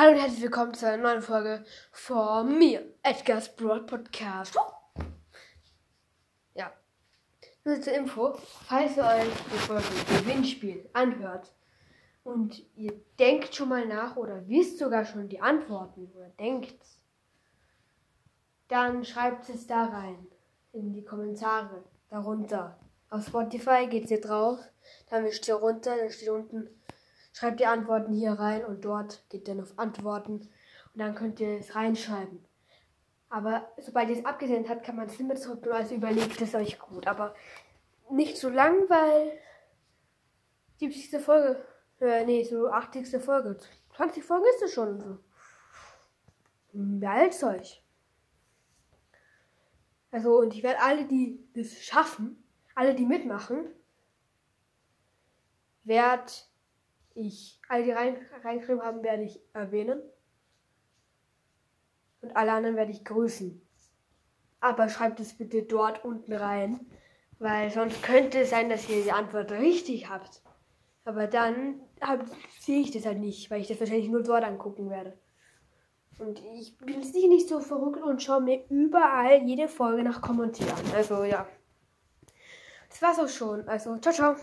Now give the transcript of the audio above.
Hallo und herzlich willkommen zu einer neuen Folge von mir, Edgar's Broad Podcast. Ja, nur zur Info, falls ihr euch die Folge Gewinnspiel anhört und ihr denkt schon mal nach oder wisst sogar schon die Antworten oder denkt, dann schreibt es da rein in die Kommentare darunter. Auf Spotify geht ihr drauf, dann wischt ihr runter, dann steht unten schreibt die Antworten hier rein und dort geht dann auf Antworten und dann könnt ihr es reinschreiben. Aber sobald ihr es abgesendet habt, kann man es nicht mehr zurück also überlegt es euch gut. Aber nicht so lang, weil 70. Folge, äh, nee, so 80. Folge. 20 Folgen ist es schon so. Beeilt euch. Also, und ich werde alle, die das schaffen, alle, die mitmachen, werde ich, alle, die rein, reingeschrieben haben, werde ich erwähnen. Und alle anderen werde ich grüßen. Aber schreibt es bitte dort unten rein, weil sonst könnte es sein, dass ihr die Antwort richtig habt. Aber dann hab, sehe ich das halt nicht, weil ich das wahrscheinlich nur dort angucken werde. Und ich bin sicher nicht so verrückt und schaue mir überall jede Folge nach Kommentieren. Also ja. Das war's auch schon. Also, ciao, ciao.